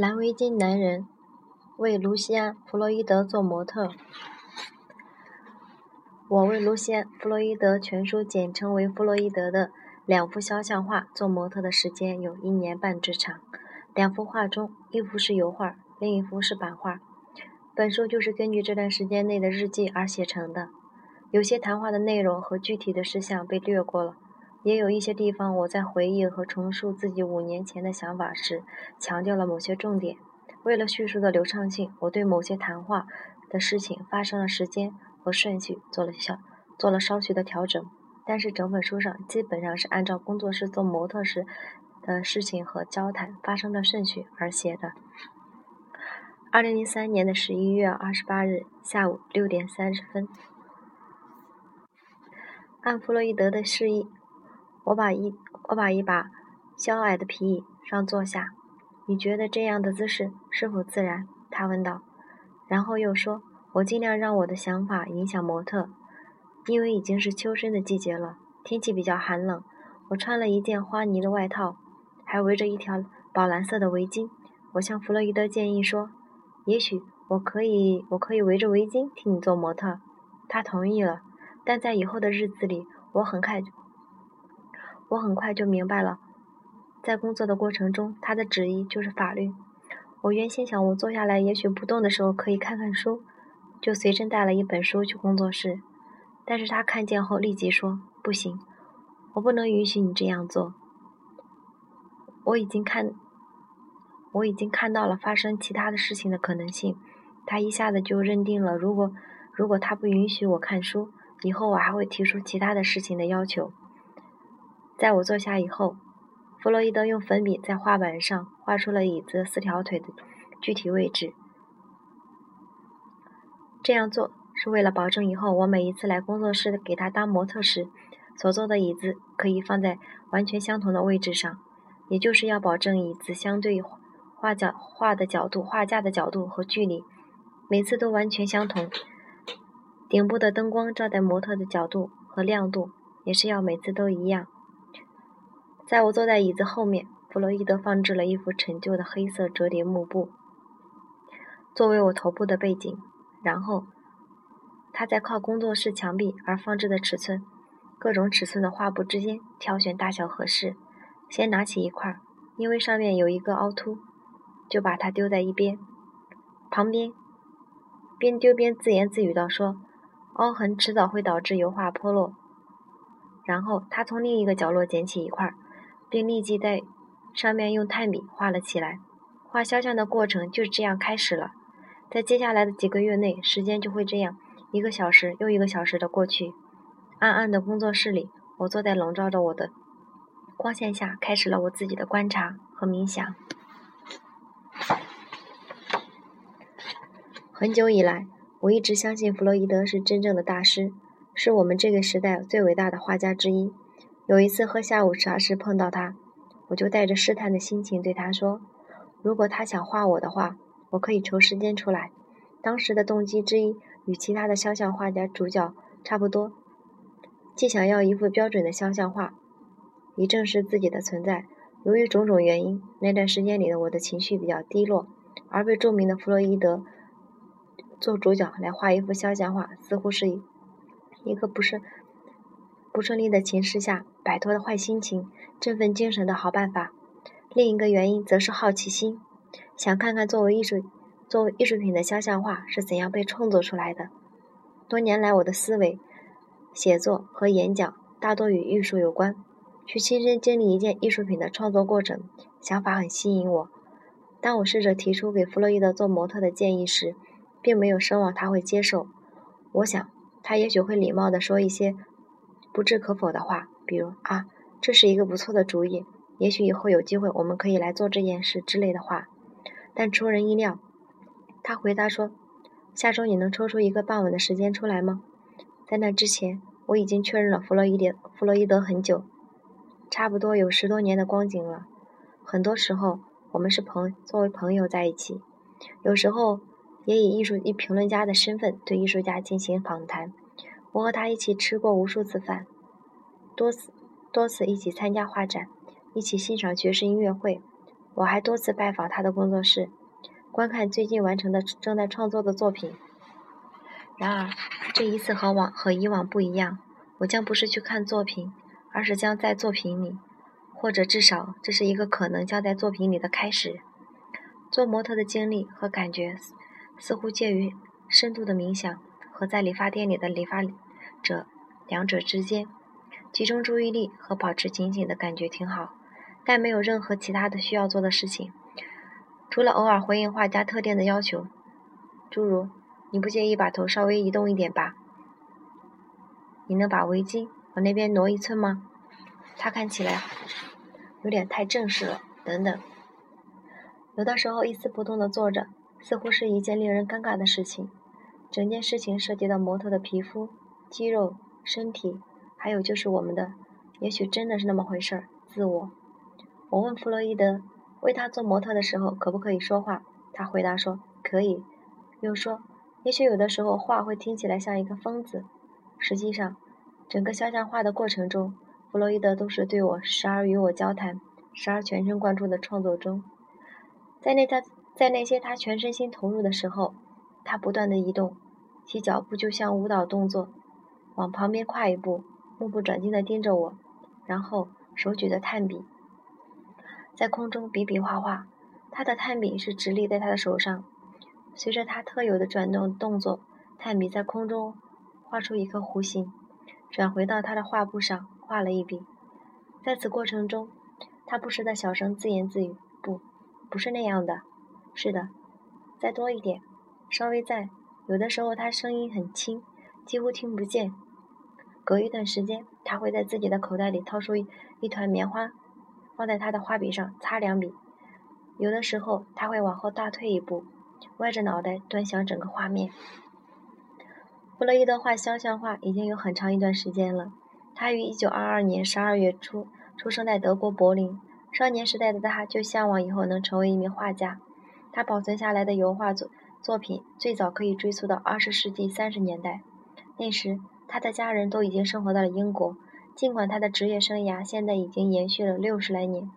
蓝围巾男人为卢西安·弗洛伊德做模特。我为卢西安·弗洛伊德（全书简称为弗洛伊德）的两幅肖像画做模特的时间有一年半之长。两幅画中，一幅是油画，另一幅是版画。本书就是根据这段时间内的日记而写成的。有些谈话的内容和具体的事项被略过了。也有一些地方，我在回忆和重述自己五年前的想法时，强调了某些重点。为了叙述的流畅性，我对某些谈话的事情发生了时间和顺序做了小做了稍许的调整。但是整本书上基本上是按照工作室做模特时的事情和交谈发生的顺序而写的。二零零三年的十一月二十八日下午六点三十分，按弗洛伊德的示意。我把一我把一把小矮的皮椅上坐下，你觉得这样的姿势是否自然？他问道。然后又说：“我尽量让我的想法影响模特，因为已经是秋深的季节了，天气比较寒冷。我穿了一件花呢的外套，还围着一条宝蓝色的围巾。我向弗洛伊德建议说：也许我可以我可以围着围巾替你做模特。他同意了。但在以后的日子里，我很快。我很快就明白了，在工作的过程中，他的旨意就是法律。我原先想，我坐下来，也许不动的时候可以看看书，就随身带了一本书去工作室。但是他看见后立即说：“不行，我不能允许你这样做。我已经看，我已经看到了发生其他的事情的可能性。”他一下子就认定了，如果如果他不允许我看书，以后我还会提出其他的事情的要求。在我坐下以后，弗洛伊德用粉笔在画板上画出了椅子四条腿的具体位置。这样做是为了保证以后我每一次来工作室给他当模特时，所坐的椅子可以放在完全相同的位置上，也就是要保证椅子相对画角画的角度、画架的角度和距离，每次都完全相同。顶部的灯光照在模特的角度和亮度也是要每次都一样。在我坐在椅子后面，弗洛伊德放置了一幅陈旧的黑色折叠幕布，作为我头部的背景。然后，他在靠工作室墙壁而放置的尺寸、各种尺寸的画布之间挑选大小合适。先拿起一块，因为上面有一个凹凸，就把它丢在一边。旁边，边丢边自言自语道：“说，凹痕迟早会导致油画脱落。”然后他从另一个角落捡起一块。并立即在上面用炭笔画了起来。画肖像的过程就这样开始了。在接下来的几个月内，时间就会这样一个小时又一个小时的过去。暗暗的工作室里，我坐在笼罩着我的光线下，开始了我自己的观察和冥想。很久以来，我一直相信弗洛伊德是真正的大师，是我们这个时代最伟大的画家之一。有一次喝下午茶时碰到他，我就带着试探的心情对他说：“如果他想画我的话，我可以抽时间出来。”当时的动机之一与其他的肖像画家主角差不多，既想要一幅标准的肖像画，以证实自己的存在。由于种种原因，那段时间里的我的情绪比较低落，而被著名的弗洛伊德做主角来画一幅肖像画，似乎是一个不是。不顺利的情势下摆脱的坏心情、振奋精神的好办法。另一个原因则是好奇心，想看看作为艺术、作为艺术品的肖像画是怎样被创作出来的。多年来，我的思维、写作和演讲大多与艺术有关。去亲身经历一件艺术品的创作过程，想法很吸引我。当我试着提出给弗洛伊德做模特的建议时，并没有奢望他会接受。我想，他也许会礼貌地说一些。不置可否的话，比如啊，这是一个不错的主意，也许以后有机会我们可以来做这件事之类的话。但出人意料，他回答说：“下周你能抽出一个傍晚的时间出来吗？”在那之前，我已经确认了弗洛伊德弗洛伊德很久，差不多有十多年的光景了。很多时候，我们是朋作为朋友在一起，有时候也以艺术一评论家的身份对艺术家进行访谈。我和他一起吃过无数次饭，多次多次一起参加画展，一起欣赏爵士音乐会。我还多次拜访他的工作室，观看最近完成的正在创作的作品。然而，这一次和往和以往不一样，我将不是去看作品，而是将在作品里，或者至少这是一个可能将在作品里的开始。做模特的经历和感觉，似乎介于深度的冥想和在理发店里的理发者两者之间。集中注意力和保持警醒的感觉挺好，但没有任何其他的需要做的事情，除了偶尔回应画家特定的要求，诸如“你不介意把头稍微移动一点吧？”“你能把围巾往那边挪一寸吗？”“他看起来有点太正式了。”等等。有的时候一丝不动地坐着，似乎是一件令人尴尬的事情。整件事情涉及到模特的皮肤、肌肉、身体。还有就是我们的，也许真的是那么回事儿。自我。我问弗洛伊德，为他做模特的时候可不可以说话？他回答说可以。又说，也许有的时候话会听起来像一个疯子。实际上，整个肖像画的过程中，弗洛伊德都是对我时而与我交谈，时而全神贯注的创作中。在那他，在那些他全身心投入的时候，他不断的移动，其脚步就像舞蹈动作，往旁边跨一步。目不转睛地盯着我，然后手举着炭笔，在空中比比划划。他的炭笔是直立在他的手上，随着他特有的转动动作，炭笔在空中画出一颗弧形，转回到他的画布上画了一笔。在此过程中，他不时地小声自言自语：“不，不是那样的。是的，再多一点，稍微再……有的时候他声音很轻，几乎听不见。”隔一段时间，他会在自己的口袋里掏出一团棉花，放在他的画笔上擦两笔。有的时候，他会往后大退一步，歪着脑袋端详整个画面。弗洛伊德画肖像画已经有很长一段时间了。他于1922年12月初出生在德国柏林。少年时代的他就向往以后能成为一名画家。他保存下来的油画作作品最早可以追溯到20世纪30年代，那时。他的家人都已经生活到了英国，尽管他的职业生涯现在已经延续了六十来年，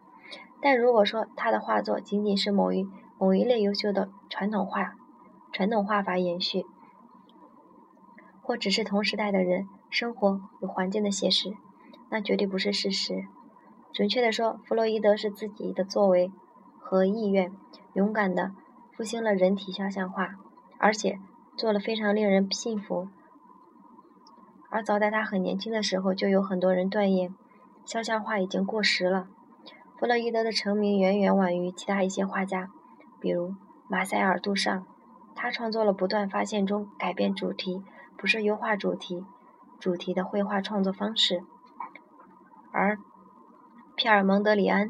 但如果说他的画作仅仅是某一某一类优秀的传统画、传统画法延续，或只是同时代的人生活与环境的写实，那绝对不是事实。准确的说，弗洛伊德是自己的作为和意愿，勇敢的复兴了人体肖像画，而且做了非常令人信服。而早在他很年轻的时候，就有很多人断言，肖像画已经过时了。弗洛伊德的成名远远晚于其他一些画家，比如马塞尔·杜尚，他创作了《不断发现》中改变主题，不是优化主题，主题的绘画创作方式。而皮尔·蒙德里安、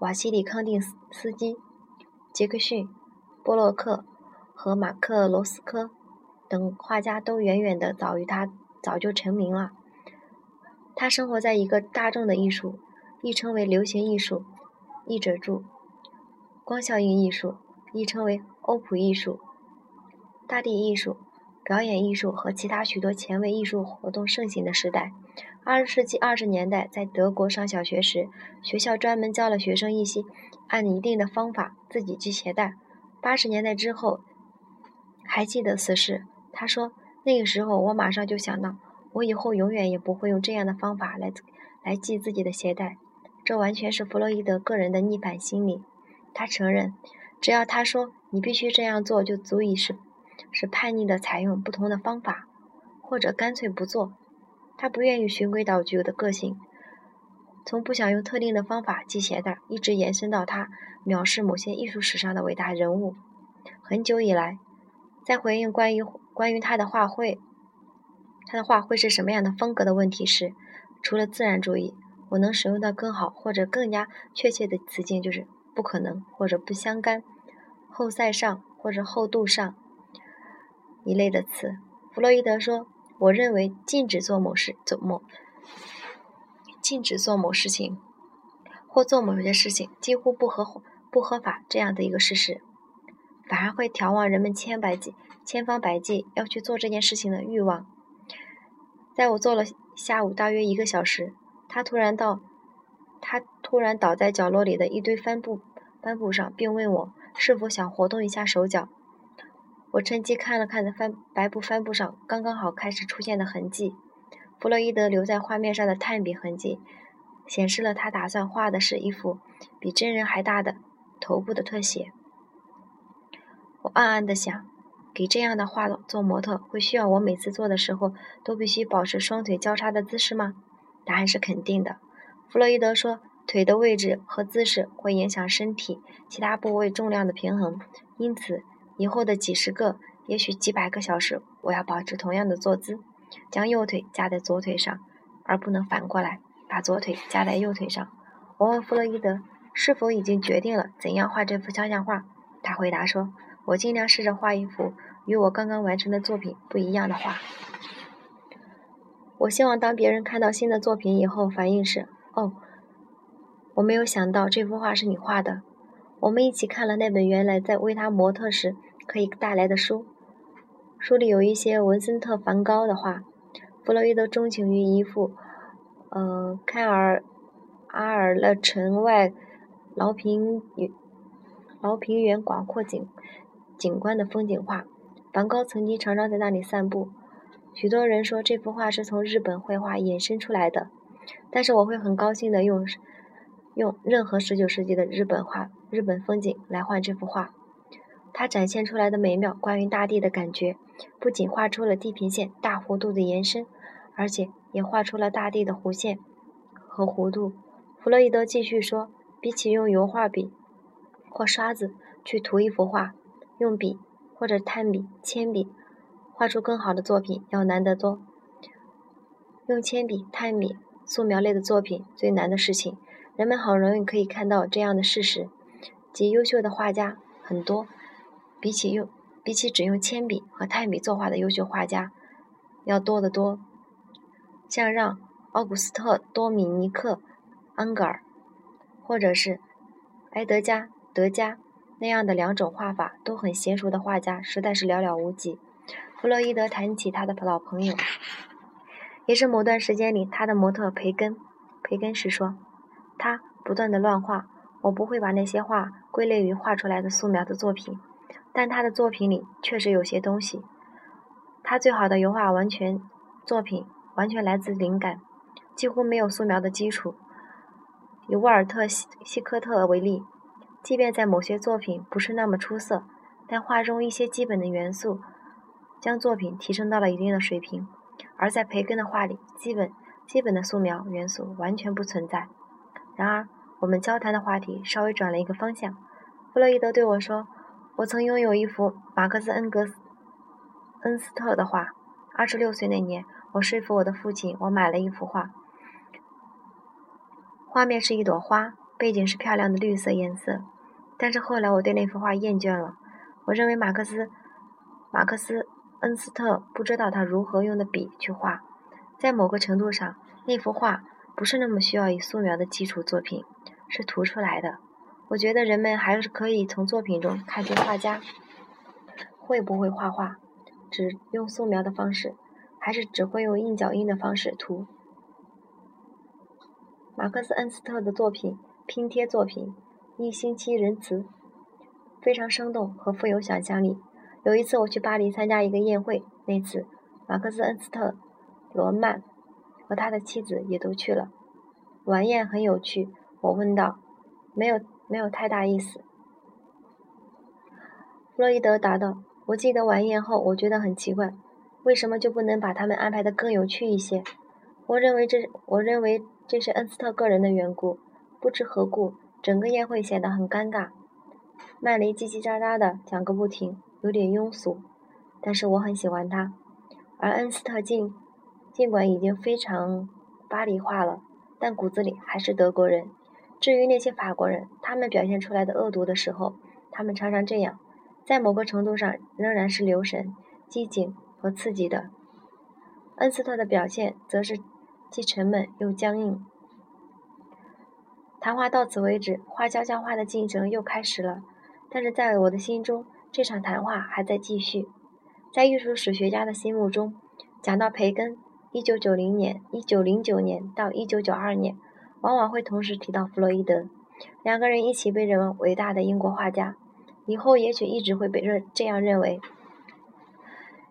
瓦西里·康定斯斯基、杰克逊、波洛克和马克·罗斯科。等画家都远远的早于他，早就成名了。他生活在一个大众的艺术，亦称为流行艺术，译者注：光效应艺术，亦称为欧普艺术、大地艺术、表演艺术和其他许多前卫艺术活动盛行的时代。二十世纪二十年代，在德国上小学时，学校专门教了学生一些按一定的方法自己系鞋带。八十年代之后，还记得此事。他说：“那个时候，我马上就想到，我以后永远也不会用这样的方法来来系自己的鞋带。这完全是弗洛伊德个人的逆反心理。他承认，只要他说你必须这样做，就足以是是叛逆的采用不同的方法，或者干脆不做。他不愿意循规蹈矩的个性，从不想用特定的方法系鞋带，一直延伸到他藐视某些艺术史上的伟大人物。很久以来，在回应关于。”关于他的画会，他的画会是什么样的风格的问题是，除了自然主义，我能使用到更好或者更加确切的词境就是不可能或者不相干、后塞上或者厚度上一类的词。弗洛伊德说：“我认为禁止做某事、做某禁止做某事情或做某些事情几乎不合不合法这样的一个事实，反而会调望人们千百计。”千方百计要去做这件事情的欲望，在我做了下午大约一个小时，他突然到，他突然倒在角落里的一堆帆布帆布上，并问我是否想活动一下手脚。我趁机看了看的帆白布帆布上刚刚好开始出现的痕迹，弗洛伊德留在画面上的炭笔痕迹，显示了他打算画的是一幅比真人还大的头部的特写。我暗暗地想。给这样的画做模特，会需要我每次做的时候都必须保持双腿交叉的姿势吗？答案是肯定的。弗洛伊德说，腿的位置和姿势会影响身体其他部位重量的平衡，因此以后的几十个，也许几百个小时，我要保持同样的坐姿，将右腿架在左腿上，而不能反过来把左腿架在右腿上。我问弗洛伊德是否已经决定了怎样画这幅肖像画，他回答说。我尽量试着画一幅与我刚刚完成的作品不一样的画。我希望当别人看到新的作品以后，反应是：“哦，我没有想到这幅画是你画的。”我们一起看了那本原来在为他模特时可以带来的书，书里有一些文森特·梵高的画。弗洛伊德钟情于一幅，呃，开尔阿尔勒城外劳平劳平原广阔景。景观的风景画，梵高曾经常常在那里散步。许多人说这幅画是从日本绘画衍生出来的，但是我会很高兴的用用任何十九世纪的日本画、日本风景来换这幅画。它展现出来的美妙关于大地的感觉，不仅画出了地平线大弧度的延伸，而且也画出了大地的弧线和弧度。弗洛伊德继续说，比起用油画笔或刷子去涂一幅画。用笔或者炭笔、铅笔画出更好的作品要难得多。用铅笔、炭笔、素描类的作品最难的事情，人们好容易可以看到这样的事实：即优秀的画家很多，比起用比起只用铅笔和炭笔作画的优秀画家要多得多。像让·奥古斯特·多米尼克·安格尔，或者是埃德加·德加。那样的两种画法都很娴熟的画家实在是寥寥无几。弗洛伊德谈起他的老朋友，也是某段时间里他的模特培根。培根时说：“他不断的乱画，我不会把那些画归类于画出来的素描的作品，但他的作品里确实有些东西。他最好的油画完全作品完全来自灵感，几乎没有素描的基础。以沃尔特希希科特为例。”即便在某些作品不是那么出色，但画中一些基本的元素将作品提升到了一定的水平。而在培根的画里，基本基本的素描元素完全不存在。然而，我们交谈的话题稍微转了一个方向。弗洛伊德对我说：“我曾拥有一幅马克思恩格斯恩斯特的画。二十六岁那年，我说服我的父亲，我买了一幅画。画面是一朵花，背景是漂亮的绿色颜色。”但是后来我对那幅画厌倦了。我认为马克思马克思恩斯特不知道他如何用的笔去画。在某个程度上，那幅画不是那么需要以素描的基础作品，是涂出来的。我觉得人们还是可以从作品中看出画家会不会画画，只用素描的方式，还是只会用印脚印的方式涂。马克思恩斯特的作品，拼贴作品。一星期仁慈，非常生动和富有想象力。有一次我去巴黎参加一个宴会，那次马克思恩斯特罗曼和他的妻子也都去了。晚宴很有趣，我问道：“没有，没有太大意思。”弗洛伊德答道：“我记得晚宴后，我觉得很奇怪，为什么就不能把他们安排的更有趣一些？我认为这，我认为这是恩斯特个人的缘故，不知何故。”整个宴会显得很尴尬，曼雷叽叽喳喳的讲个不停，有点庸俗。但是我很喜欢他，而恩斯特尽尽管已经非常巴黎化了，但骨子里还是德国人。至于那些法国人，他们表现出来的恶毒的时候，他们常常这样，在某个程度上仍然是留神、机警和刺激的。恩斯特的表现则是既沉闷又僵硬。谈话到此为止，画肖像画的进程又开始了。但是在我的心中，这场谈话还在继续。在艺术史学家的心目中，讲到培根，1990年、1909年到1992年，往往会同时提到弗洛伊德。两个人一起被认为伟大的英国画家，以后也许一直会被认这样认为。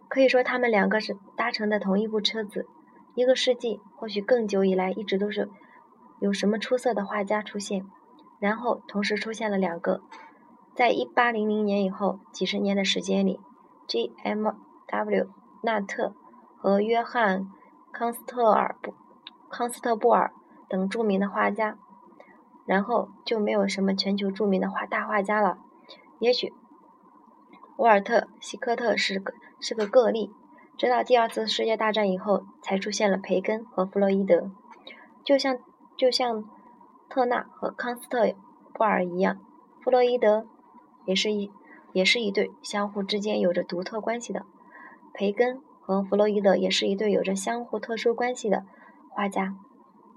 可以说，他们两个是搭乘的同一部车子。一个世纪，或许更久以来，一直都是有什么出色的画家出现，然后同时出现了两个。在一八零零年以后几十年的时间里，G.M.W. 纳特和约翰康斯特尔布康斯特布尔等著名的画家，然后就没有什么全球著名的画大画家了。也许沃尔特希科特是个是个个例。直到第二次世界大战以后，才出现了培根和弗洛伊德，就像就像特纳和康斯特布尔一样，弗洛伊德也是一也是一对相互之间有着独特关系的，培根和弗洛伊德也是一对有着相互特殊关系的画家，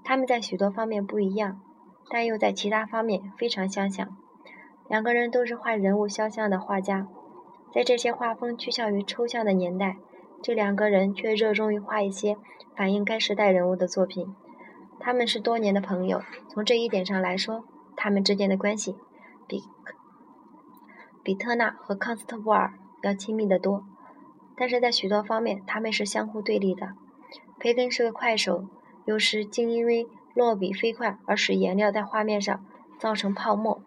他们在许多方面不一样，但又在其他方面非常相像。两个人都是画人物肖像的画家，在这些画风趋向于抽象的年代。这两个人却热衷于画一些反映该时代人物的作品。他们是多年的朋友，从这一点上来说，他们之间的关系比比特纳和康斯特布尔要亲密得多。但是在许多方面，他们是相互对立的。培根是个快手，有时竟因为落笔飞快而使颜料在画面上造成泡沫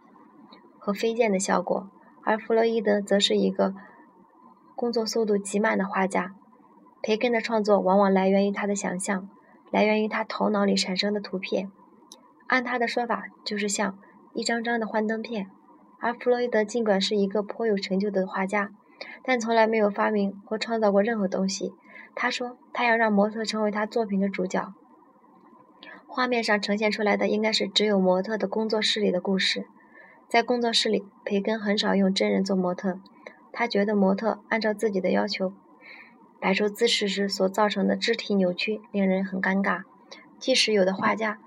和飞溅的效果，而弗洛伊德则是一个工作速度极慢的画家。培根的创作往往来源于他的想象，来源于他头脑里产生的图片。按他的说法，就是像一张张的幻灯片。而弗洛伊德尽管是一个颇有成就的画家，但从来没有发明或创造过任何东西。他说，他要让模特成为他作品的主角。画面上呈现出来的应该是只有模特的工作室里的故事。在工作室里，培根很少用真人做模特，他觉得模特按照自己的要求。摆出姿势时所造成的肢体扭曲令人很尴尬。即使有的画家，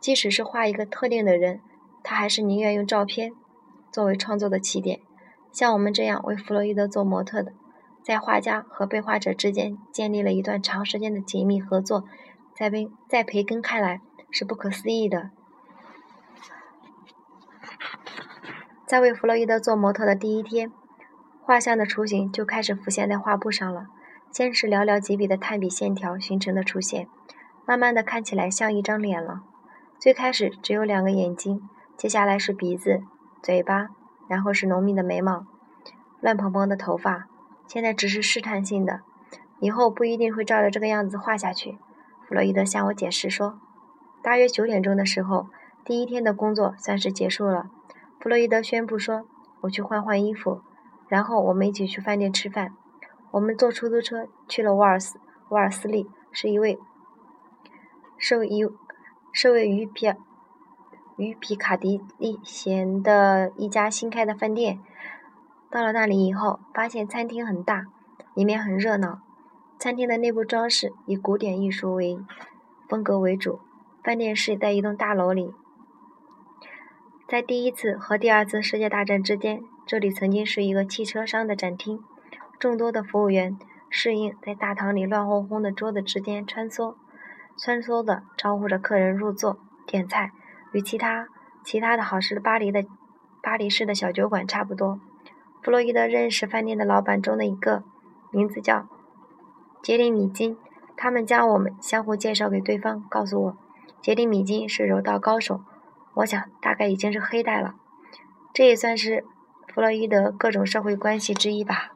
即使是画一个特定的人，他还是宁愿用照片作为创作的起点。像我们这样为弗洛伊德做模特的，在画家和被画者之间建立了一段长时间的紧密合作，在培在培根看来是不可思议的。在为弗洛伊德做模特的第一天。画像的雏形就开始浮现在画布上了。先是寥寥几笔的炭笔线条形成的出现，慢慢的看起来像一张脸了。最开始只有两个眼睛，接下来是鼻子、嘴巴，然后是浓密的眉毛、乱蓬蓬的头发。现在只是试探性的，以后不一定会照着这个样子画下去。弗洛伊德向我解释说，大约九点钟的时候，第一天的工作算是结束了。弗洛伊德宣布说：“我去换换衣服。”然后我们一起去饭店吃饭。我们坐出租车去了沃尔斯沃尔斯利，是一位是一是位于皮于皮卡迪利贤的一家新开的饭店。到了那里以后，发现餐厅很大，里面很热闹。餐厅的内部装饰以古典艺术为风格为主。饭店是在一栋大楼里，在第一次和第二次世界大战之间。这里曾经是一个汽车商的展厅，众多的服务员适应在大堂里乱哄哄的桌子之间穿梭，穿梭的招呼着客人入座点菜，与其他其他的好事巴黎的巴黎式的小酒馆差不多。弗洛伊德认识饭店的老板中的一个，名字叫杰里米金，他们将我们相互介绍给对方，告诉我杰里米金是柔道高手，我想大概已经是黑带了，这也算是。弗洛伊德各种社会关系之一吧。